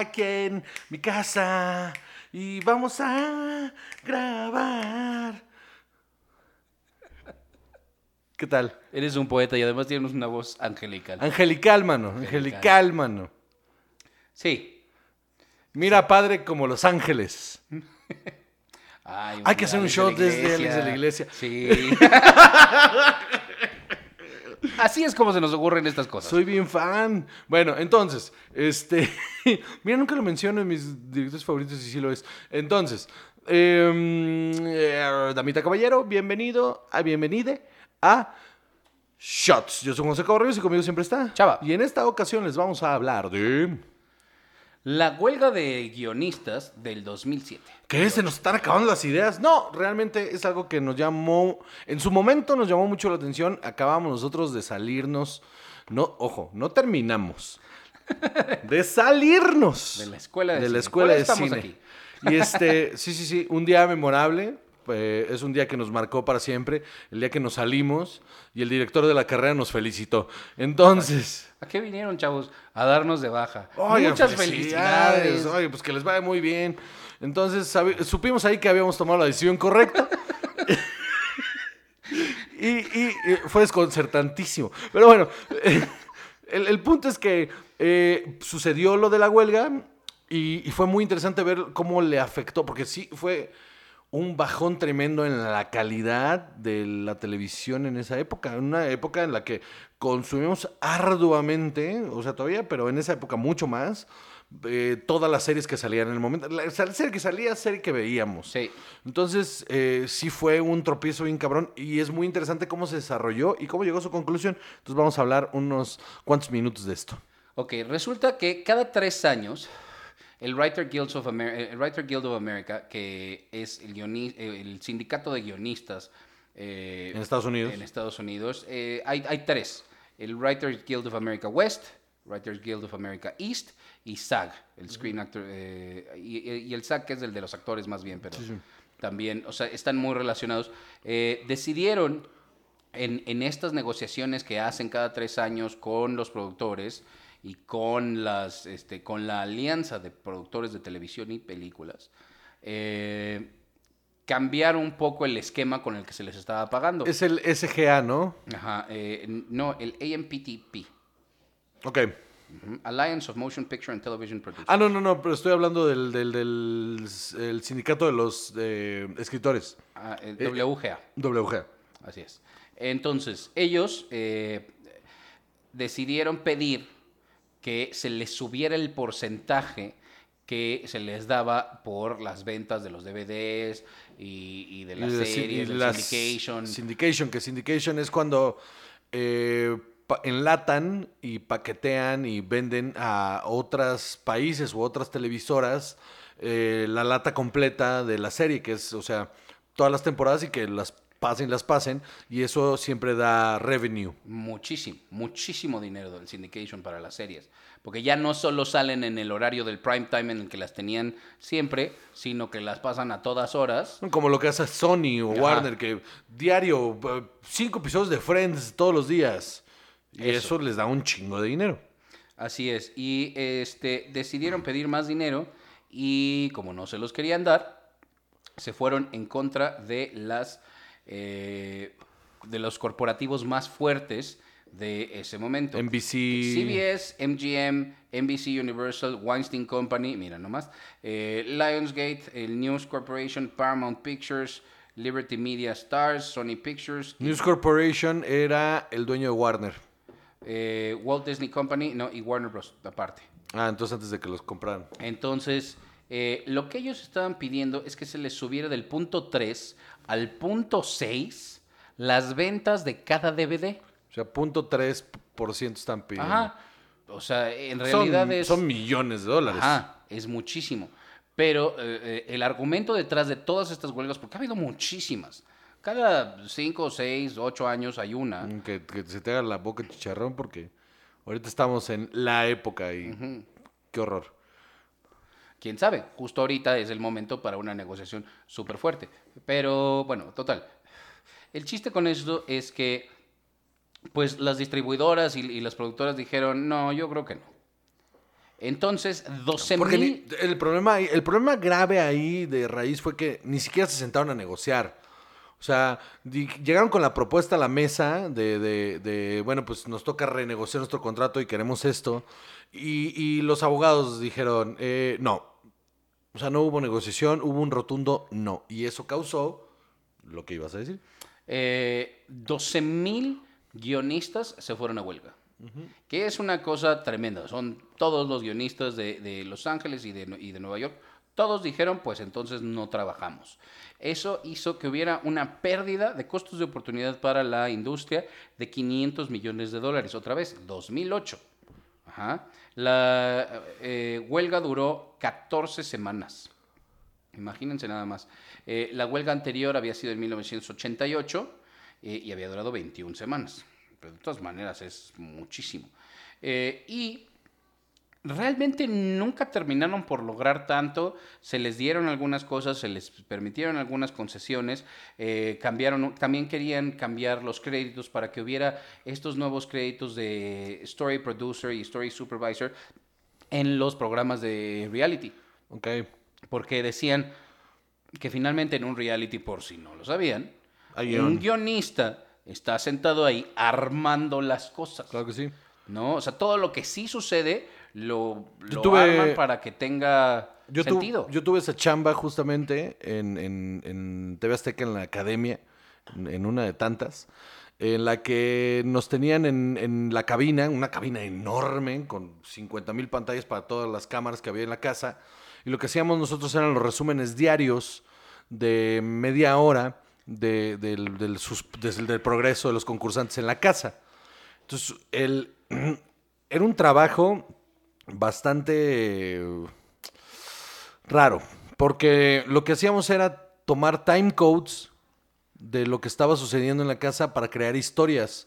en mi casa y vamos a grabar. ¿Qué tal? Eres un poeta y además tienes una voz angelical. Angelical, mano. Angelical, mano. Sí. Mira, padre, como Los Ángeles. Ay, Hay que hacer un de la desde Alex de la iglesia. Sí. Así es como se nos ocurren estas cosas. Soy bien fan. Bueno, entonces, este. Mira, nunca lo menciono en mis directores favoritos y sí lo es. Entonces, em, eh, Damita Caballero, bienvenido, a bienvenide a Shots. Yo soy José Cabarrero y conmigo siempre está Chava. Y en esta ocasión les vamos a hablar de. La huelga de guionistas del 2007. ¿Qué? ¿Se nos están acabando las ideas? No, realmente es algo que nos llamó, en su momento nos llamó mucho la atención. Acabamos nosotros de salirnos, no, ojo, no terminamos. De salirnos. De la escuela de de la escuela de estamos cine. aquí. Y este, sí, sí, sí, un día memorable. Eh, es un día que nos marcó para siempre. El día que nos salimos y el director de la carrera nos felicitó. Entonces. ¿A qué vinieron, chavos? A darnos de baja. Oigan, Muchas felicidades. Oye, pues que les vaya muy bien. Entonces, supimos ahí que habíamos tomado la decisión correcta. y, y, fue desconcertantísimo. Pero bueno, eh, el, el punto es que eh, sucedió lo de la huelga y, y fue muy interesante ver cómo le afectó, porque sí fue un bajón tremendo en la calidad de la televisión en esa época, una época en la que consumimos arduamente, o sea, todavía, pero en esa época mucho más, eh, todas las series que salían en el momento, la, la serie que salía, serie que veíamos. Sí. Entonces, eh, sí fue un tropiezo bien cabrón y es muy interesante cómo se desarrolló y cómo llegó a su conclusión. Entonces vamos a hablar unos cuantos minutos de esto. Ok, resulta que cada tres años el Writer, Guild of Amer- el Writer Guild of America, que es el, eh, el sindicato de guionistas eh, En Estados Unidos. en Estados Unidos, eh, hay, hay tres. El Writers Guild of America West, Writers Guild of America East y SAG, el Screen Actor, eh, y, y el SAG que es el de los actores más bien, pero también, o sea, están muy relacionados. Eh, decidieron en, en estas negociaciones que hacen cada tres años con los productores y con, las, este, con la alianza de productores de televisión y películas, eh, cambiar un poco el esquema con el que se les estaba pagando. Es el SGA, ¿no? Ajá, eh, no, el AMPTP, Ok. Alliance of Motion Picture and Television Producers. Ah, no, no, no, pero estoy hablando del, del, del el sindicato de los eh, escritores, Ah, eh, WGA. WGA. Así es. Entonces, ellos decidieron pedir que se les subiera el porcentaje que se les daba por las ventas de los DVDs y, y de las Y si- y series, del las- syndication. Syndication, que syndication es cuando eh, enlatan y paquetean y venden a otros países u otras televisoras eh, la lata completa de la serie, que es, o sea, todas las temporadas y que las pasen, las pasen, y eso siempre da revenue. Muchísimo, muchísimo dinero del syndication para las series. Porque ya no solo salen en el horario del prime time en el que las tenían siempre, sino que las pasan a todas horas. Como lo que hace Sony o Ajá. Warner, que diario, eh, cinco episodios de Friends todos los días. Y Eso. eso les da un chingo de dinero. Así es. Y este, decidieron pedir más dinero y como no se los querían dar, se fueron en contra de las eh, de los corporativos más fuertes de ese momento. NBC. CBS, MGM, NBC Universal, Weinstein Company, mira nomás, eh, Lionsgate, el News Corporation, Paramount Pictures, Liberty Media Stars, Sony Pictures, News Corporation era el dueño de Warner. eh, Walt Disney Company, no, y Warner Bros. aparte. Ah, entonces antes de que los compraran. Entonces, eh, lo que ellos estaban pidiendo es que se les subiera del punto 3 al punto 6 las ventas de cada DVD. O sea, punto 3% están pidiendo. Ajá. O sea, en Son- realidad es... Son millones de dólares. Ajá, es muchísimo. Pero eh, eh, el argumento detrás de todas estas huelgas, porque ha habido muchísimas. Cada 5, 6, 8 años hay una. Mm, Que, que se te haga la boca chicharrón porque ahorita estamos en la época y qué horror. Quién sabe, justo ahorita es el momento para una negociación súper fuerte. Pero bueno, total. El chiste con esto es que, pues las distribuidoras y, y las productoras dijeron, no, yo creo que no. Entonces, 12 Porque mil... el, problema, el problema grave ahí de raíz fue que ni siquiera se sentaron a negociar. O sea, llegaron con la propuesta a la mesa de, de- de, bueno, pues nos toca renegociar nuestro contrato y queremos esto. Y, y los abogados dijeron, eh, no. O sea, no hubo negociación, hubo un rotundo no. Y eso causó lo que ibas a decir. Eh, 12 mil guionistas se fueron a huelga. Que es una cosa tremenda. Son todos los guionistas de, de Los Ángeles y de, y de Nueva York. Todos dijeron, pues entonces no trabajamos. Eso hizo que hubiera una pérdida de costos de oportunidad para la industria de 500 millones de dólares. Otra vez, 2008. La eh, huelga duró 14 semanas. Imagínense nada más. Eh, la huelga anterior había sido en 1988 eh, y había durado 21 semanas. Pero de todas maneras es muchísimo. Y realmente nunca terminaron por lograr tanto. Se les dieron algunas cosas, se les permitieron algunas concesiones. eh, cambiaron, también querían cambiar los créditos para que hubiera estos nuevos créditos de Story Producer y Story Supervisor en los programas de reality. Ok. Porque decían que finalmente en un reality, por si no lo sabían, un guionista está sentado ahí armando las cosas. Claro que sí. ¿No? O sea, todo lo que sí sucede lo, Yo lo tuve- arman para que tenga Yo, tu- sentido. yo tuve esa chamba justamente en, en, en TV Azteca, en la academia, en, en una de tantas, en la que nos tenían en, en la cabina, una cabina enorme, con 50 mil pantallas para todas las cámaras que había en la casa. Y lo que hacíamos nosotros eran los resúmenes diarios de media hora de- del, del progreso de los concursantes en la casa. Entonces, el, era un trabajo bastante raro, porque lo que hacíamos era tomar time codes de lo que estaba sucediendo en la casa para crear historias.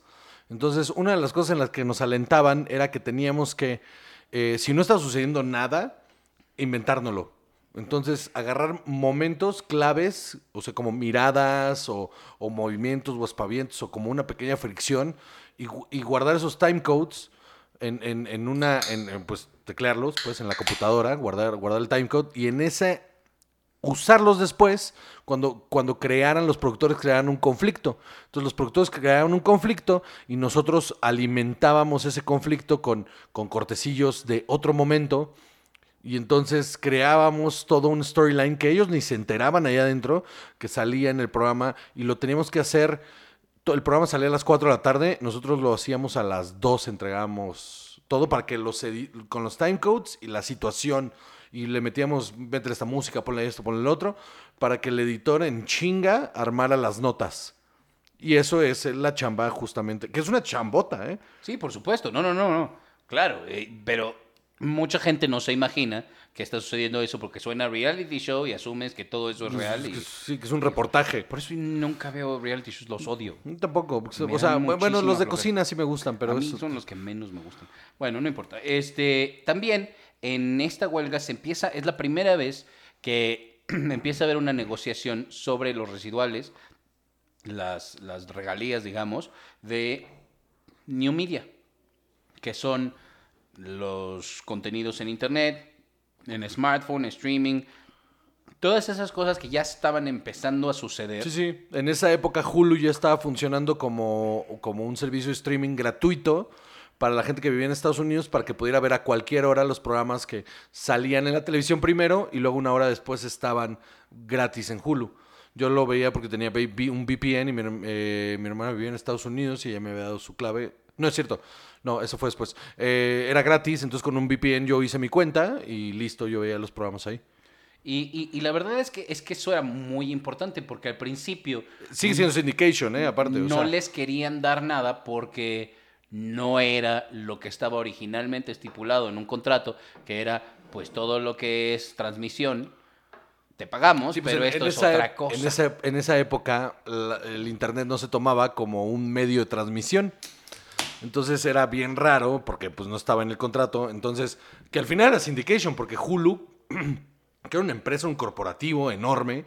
Entonces, una de las cosas en las que nos alentaban era que teníamos que, eh, si no estaba sucediendo nada, inventárnoslo. Entonces, agarrar momentos claves, o sea, como miradas o, movimientos o aspavientos o como una pequeña fricción y, gu- y guardar esos time codes en, en- en una, en, en, pues teclearlos pues en la computadora, guardar, guardar el timecode y en ese usarlos después cuando, cuando crearan los productores crearan un conflicto. Entonces los productores crearon un conflicto y nosotros alimentábamos ese conflicto con, con cortecillos de otro momento. Y entonces creábamos todo un storyline que ellos ni se enteraban allá adentro, que salía en el programa y lo teníamos que hacer. El programa salía a las 4 de la tarde, nosotros lo hacíamos a las 2, entregábamos todo para que los con los timecodes y la situación y le metíamos, métele esta música, ponle esto, ponle el otro, para que el editor en chinga armara las notas. Y eso es la chamba justamente, que es una chambota, ¿eh? Sí, por supuesto. No, no, no, no. Claro, eh, pero mucha gente no se imagina que está sucediendo eso porque suena reality show y asumes que todo eso es real. Y... Sí, que es un reportaje. Por eso nunca veo reality shows, los odio. Tampoco, porque, Me o sea, bueno, los de cocina sí me gustan, pero a mí eso- son los que menos me gustan. Bueno, no importa. Este, también en esta huelga se empieza, es la primera vez que empieza a haber una negociación sobre los residuales, las, las regalías, digamos, de New Media, que son los contenidos en Internet, en smartphone, streaming, todas esas cosas que ya estaban empezando a suceder. Sí, sí. En esa época Hulu ya estaba funcionando como, como un servicio de streaming gratuito para la gente que vivía en Estados Unidos para que pudiera ver a cualquier hora los programas que salían en la televisión primero y luego una hora después estaban gratis en Hulu. Yo lo veía porque tenía un VPN y mi, eh, mi hermana vivía en Estados Unidos y ella me había dado su clave. No es cierto. No, eso fue después. Eh, era gratis, entonces con un VPN yo hice mi cuenta y listo, yo veía los programas ahí. Y, y- y la verdad es que, es que eso era muy importante porque al principio Sigue siendo syndication, ¿eh? Aparte. o no sea. les querían dar nada porque no era lo que estaba originalmente estipulado en un contrato, que era pues todo lo que es transmisión, te pagamos, Sí, pues, pero en- esto en es esa otra cosa. En esa, en esa época la- el internet no se tomaba como un medio de transmisión. Entonces era bien raro porque pues no estaba en el contrato. Entonces, que al final era syndication porque Hulu, que era una empresa, un corporativo enorme,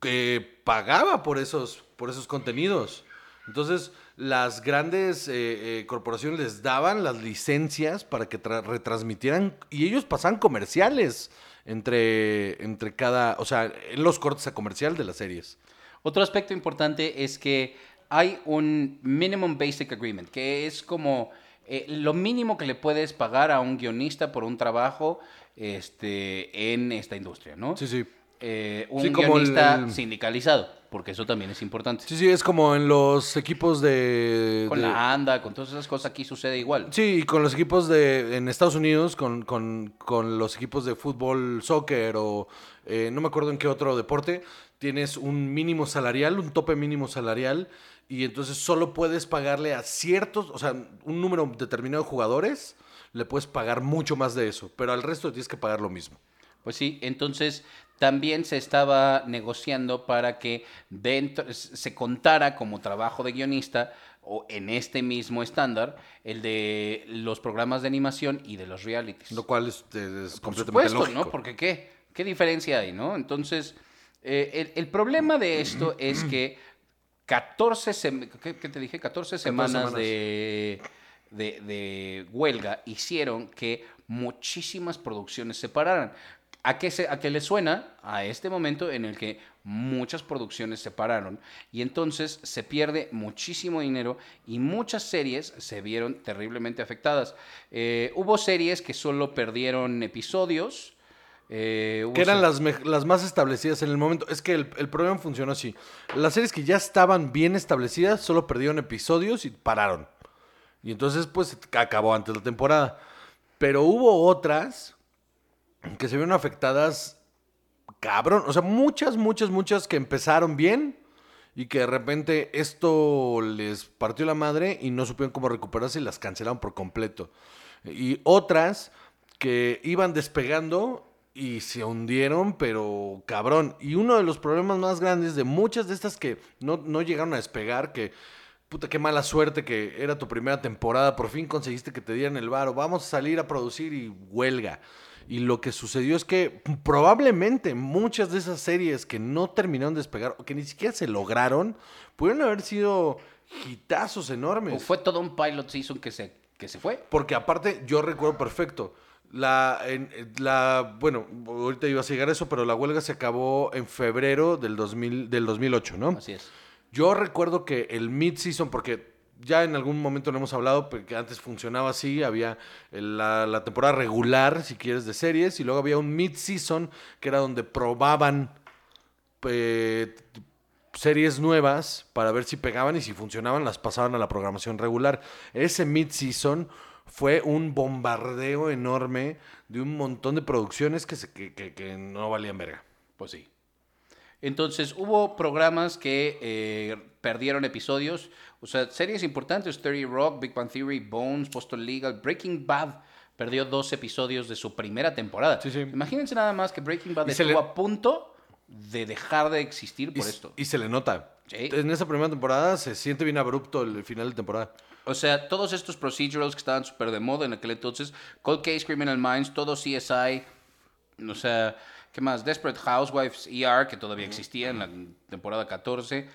que pagaba por esos, por esos contenidos. Entonces, las grandes eh, eh, corporaciones les daban las licencias para que tra- retransmitieran y ellos pasaban comerciales entre, entre cada, o sea, en los cortes a comercial de las series. Otro aspecto importante es que hay un minimum basic agreement, que es como eh, lo mínimo que le puedes pagar a un guionista por un trabajo este, en esta industria, ¿no? Sí, sí. Eh, un Sí, como el- guionista el- sindicalizado, porque eso también es importante. Sí, sí, es como en los equipos de... Con de- la ANDA, con todas esas cosas aquí sucede igual. Sí, y con los equipos de en Estados Unidos, con, con- con los equipos de fútbol, soccer o eh, no me acuerdo en qué otro deporte, tienes un mínimo salarial, un tope mínimo salarial, y entonces solo puedes pagarle a ciertos, o sea, un número determinado de jugadores, le puedes pagar mucho más de eso, pero al resto tienes que pagar lo mismo. Pues sí, entonces también se estaba negociando para que dentro, se contara como trabajo de guionista o en este mismo estándar el de los programas de animación y de los realities. Lo cual es, es Por completamente supuesto, lógico. ¿no? Porque ¿qué? ¿Qué diferencia hay, no? Entonces, eh, el, el problema de esto es que 14, sem- ¿qué, qué te dije? 14 semanas, semanas. De, de, de huelga hicieron que muchísimas producciones se pararan. ¿A qué, se, ¿A qué le suena? A este momento en el que muchas producciones se pararon y entonces se pierde muchísimo dinero y muchas series se vieron terriblemente afectadas. Eh, hubo series que solo perdieron episodios. eh, Que eran las, las más establecidas en el momento. Es que el, el problema funcionó así. Las series que ya estaban bien establecidas solo perdieron episodios y pararon. Y entonces, pues, acabó antes la temporada. Pero hubo otras que se vieron afectadas, cabrón. O sea, muchas, muchas, muchas que empezaron bien y que de repente esto les partió la madre y no supieron cómo recuperarse y las cancelaron por completo. Y otras que iban despegando y se hundieron, pero cabrón. Y uno de los problemas más grandes de muchas de estas que no, no llegaron a despegar, que puta, qué mala suerte que era tu primera temporada, por fin conseguiste que te dieran el varo, vamos a salir a producir y huelga. Y lo que sucedió es que probablemente muchas de esas series que no terminaron de despegar o que ni siquiera se lograron, pudieron haber sido hitazos enormes. Fue todo un pilot season que se, que se fue. Porque aparte, yo recuerdo perfecto. La, en- la, bueno, ahorita iba a llegar a eso, pero la huelga se acabó en febrero del, 2000, del 2008, ¿no? Así es. Yo recuerdo que el mid-season, porque ya en algún momento lo hemos hablado, porque antes funcionaba así, había la, temporada regular, si quieres, de series, y luego había un mid-season, que era donde probaban eh, series nuevas para ver si pegaban y si funcionaban, las pasaban a la programación regular. Ese mid-season fue un bombardeo enorme de un montón de producciones que, se- que- que- que no valían verga. Pues sí. Entonces hubo programas que eh, perdieron episodios, o sea, series importantes, 30 Rock, Big Bang Theory, Bones, Boston Legal, Breaking Bad perdió dos episodios de su primera temporada. Sí, sí. Imagínense nada más que Breaking Bad Y estuvo le- a punto de dejar de existir por esto. y se le nota. Sí. En esa primera temporada se siente bien abrupto el final de temporada. O sea, todos estos procedurals que estaban súper de moda en aquel entonces, Cold Case, Criminal Minds, todo CSI, o sea, ¿qué más? Desperate Housewives, ER, que todavía existía en la temporada 14,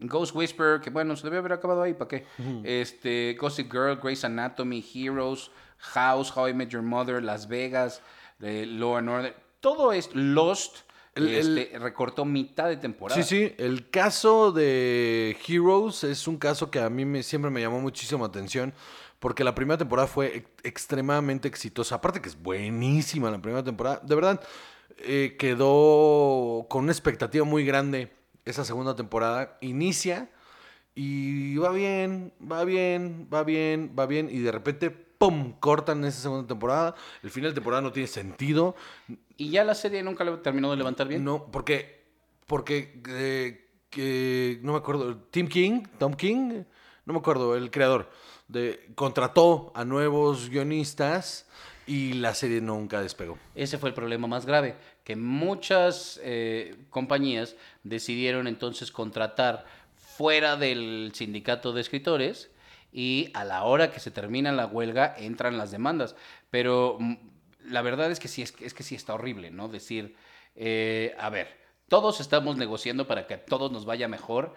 Ghost Whisperer, que bueno, se debe haber acabado ahí, ¿para qué? Este, Gossip Girl, Grey's Anatomy, Heroes, House, How I Met Your Mother, Las Vegas, eh, Law and Order, todo es Lost, El- el- este, recortó mitad de temporada. Sí, sí, el caso de Heroes es un caso que a mí me, siempre me llamó muchísimo atención porque la primera temporada fue ex- extremadamente exitosa. Aparte que es buenísima la primera temporada. De verdad, eh, quedó con una expectativa muy grande esa segunda temporada. Inicia y va bien, va bien, va bien, va bien y de repente, ¡pum!, cortan esa segunda temporada. El final de temporada no tiene sentido. Y ya la serie nunca le terminó de levantar bien. No, porque, porque, eh, que, no me acuerdo, Tim King, Tom King, no me acuerdo, el creador, de, contrató a nuevos guionistas y la serie nunca despegó. Ese fue el problema más grave, que muchas eh, compañías decidieron entonces contratar fuera del sindicato de escritores y a la hora que se termina la huelga entran las demandas. Pero mm, la verdad es que sí, es, es que sí está horrible, ¿no? Decir, eh, a ver, todos estamos negociando para que a todos nos vaya mejor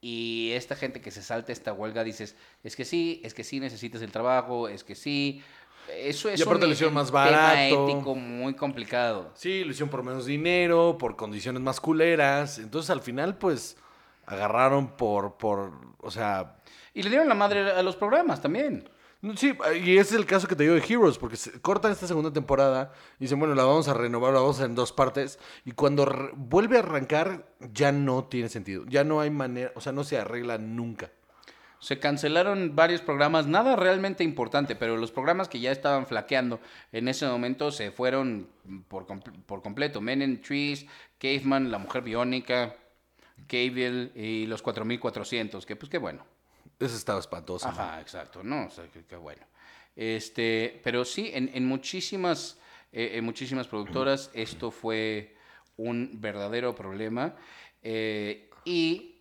Y esta gente que se salta esta huelga dices, es que sí, es que sí necesitas el trabajo, es que sí. Eso es Y aparte un lo hicieron más tema barato. ético muy complicado. Sí, lo hicieron por menos dinero, por condiciones más culeras. Entonces al final, pues, agarraron por, por, o sea, Y le dieron la madre a los programas también. sí, y ese es el caso que te digo de Heroes, porque se- cortan esta segunda temporada y dicen, bueno, la vamos a renovar, la vamos a hacer en dos partes. Y cuando vuelve a arrancar, ya no tiene sentido. Ya no hay manera, o sea, no se arregla nunca. Se cancelaron varios programas, nada realmente importante, pero los programas que ya estaban flaqueando en ese momento se fueron por, por completo. Men in Trees, Caveman, La Mujer Biónica, Cable y los 4400, que pues qué bueno. Eso estaba espantoso. Ajá, exacto, ¿no? O sea, qué, qué bueno. Este, pero sí, en, en muchísimas, eh, en muchísimas productoras esto fue un verdadero problema. eh, y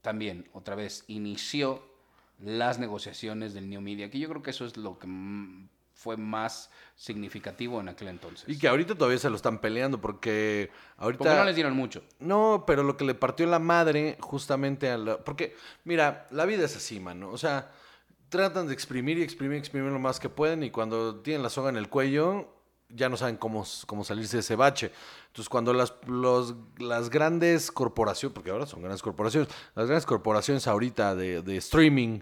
también, otra vez, inició las negociaciones del New Media, que yo creo que eso es lo que mm, fue más significativo en aquel entonces. Y que ahorita todavía se lo están peleando porque ahorita... Porque no les dieron mucho. No, pero lo que le partió la madre justamente a la... Porque, mira, la vida es así, mano. O sea, tratan de exprimir y exprimir y exprimir lo más que pueden y cuando tienen la soga en el cuello ya no saben cómo, cómo salirse de ese bache. Entonces, cuando las, las grandes corporaciones, porque ahora son grandes corporaciones, las grandes corporaciones ahorita de, de streaming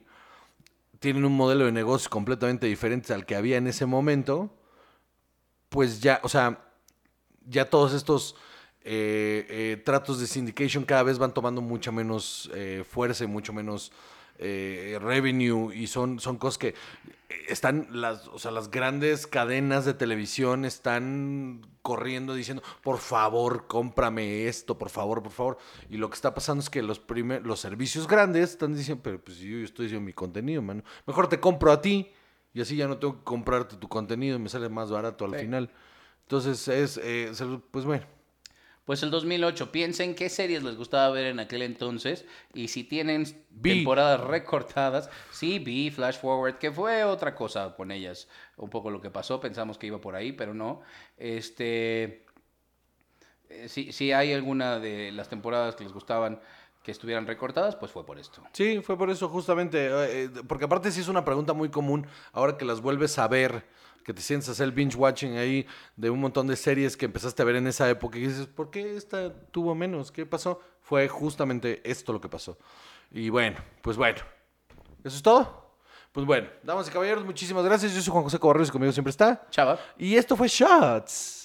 tienen un modelo de negocio completamente diferente al que había en ese momento, pues ya, o sea, ya todos estos eh, eh, tratos de syndication cada vez van tomando mucha menos eh, fuerza y mucho menos eh, revenue y son, son cosas que están las, o sea, las grandes cadenas de televisión están corriendo diciendo, por favor, cómprame esto, por favor, por favor. Y lo que está pasando es que los, primer, los servicios grandes están diciendo, pero pues yo, yo estoy diciendo mi contenido, mano. Mejor te compro a ti y así ya no tengo que comprarte tu contenido y me sale más barato al Sí. final. Entonces es, eh, pues bueno. Pues el 2008, piensen qué series les gustaba ver en aquel entonces y si tienen temporadas recortadas, sí, vi Flash Forward, que fue otra cosa con ellas, un poco lo que pasó, pensamos que iba por ahí, pero no. Este, eh, si, si hay alguna de las temporadas que les gustaban que estuvieran recortadas, pues fue por esto. Sí, fue por eso justamente, eh, eh, porque aparte sí es una pregunta muy común ahora que las vuelves a ver, que te sientes a hacer el binge watching ahí de un montón de series que empezaste a ver en esa época y dices, ¿por qué esta tuvo menos? ¿Qué pasó? Fue justamente esto lo que pasó. Y bueno, pues bueno, ¿eso es todo? Pues bueno, damas y caballeros, muchísimas gracias. Yo soy Juan José Cobarrios y conmigo siempre está. Chava. Y esto fue Shots.